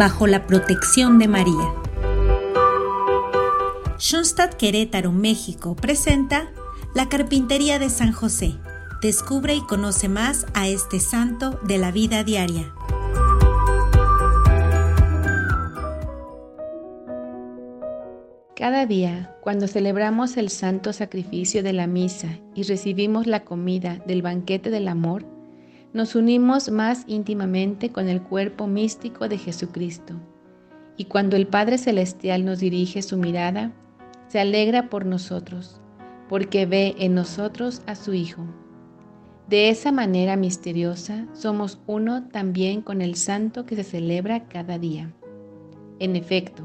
bajo la protección de María. Schoenstatt Querétaro, México presenta La Carpintería de San José. Descubre y conoce más a este santo de la vida diaria. Cada día, cuando celebramos el santo sacrificio de la misa y recibimos la comida del banquete del amor, nos unimos más íntimamente con el cuerpo místico de Jesucristo. Y cuando el Padre Celestial nos dirige su mirada, se alegra por nosotros, porque ve en nosotros a su Hijo. De esa manera misteriosa somos uno también con el santo que se celebra cada día. En efecto,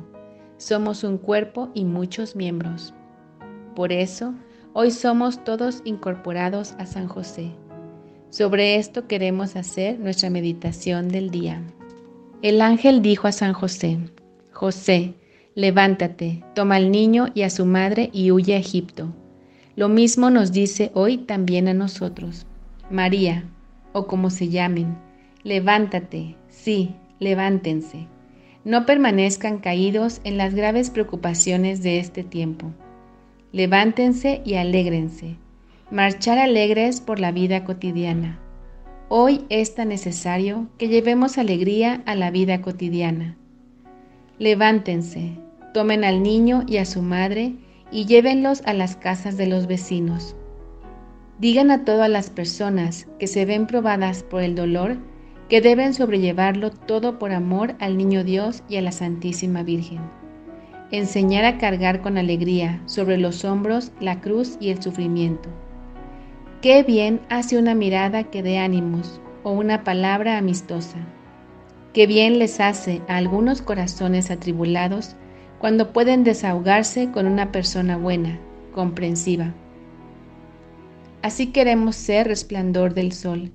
somos un cuerpo y muchos miembros. Por eso, hoy somos todos incorporados a San José. Sobre esto queremos hacer nuestra meditación del día. El ángel dijo a San José, José, levántate, toma al niño y a su madre y huye a Egipto. Lo mismo nos dice hoy también a nosotros. María, o como se llamen, levántate, sí, levántense no permanezcan caídos en las graves preocupaciones de este tiempo. Levántense y alégrense. Marchar alegres por la vida cotidiana. Hoy es tan necesario que llevemos alegría a la vida cotidiana. Levántense, tomen al niño y a su madre y llévenlos a las casas de los vecinos. Digan a todas las personas que se ven probadas por el dolor que deben sobrellevarlo todo por amor al Niño Dios y a la Santísima Virgen. Enseñar a cargar con alegría sobre los hombros la cruz y el sufrimiento. Qué bien hace una mirada que dé ánimos o una palabra amistosa. Qué bien les hace a algunos corazones atribulados cuando pueden desahogarse con una persona buena, comprensiva. Así queremos ser resplandor del sol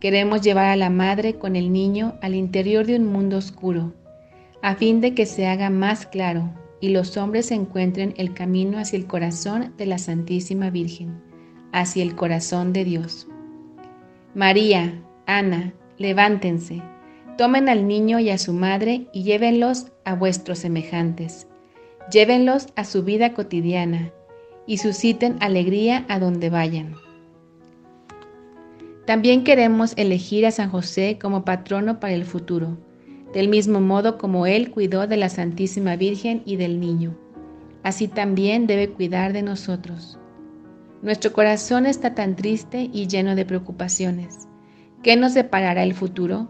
Queremos llevar a la madre con el niño al interior de un mundo oscuro, a fin de que se haga más claro y los hombres encuentren el camino hacia el corazón de la Santísima Virgen, hacia el corazón de Dios. María, Ana, levántense, tomen al niño y a su madre y llévenlos a vuestros semejantes. Llévenlos a su vida cotidiana y susciten alegría a donde vayan. También queremos elegir a San José como patrono para el futuro, del mismo modo como Él cuidó de la Santísima Virgen y del niño. Así también debe cuidar de nosotros. Nuestro corazón está tan triste y lleno de preocupaciones. ¿Qué nos deparará el futuro?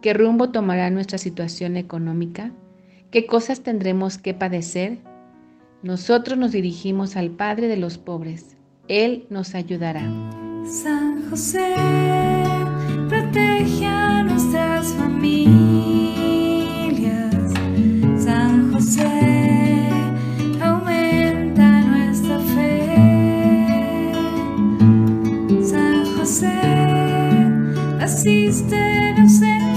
¿Qué rumbo tomará nuestra situación económica? ¿Qué cosas tendremos que padecer? Nosotros nos dirigimos al Padre de los pobres. Él nos ayudará. San José, sé, naciste de.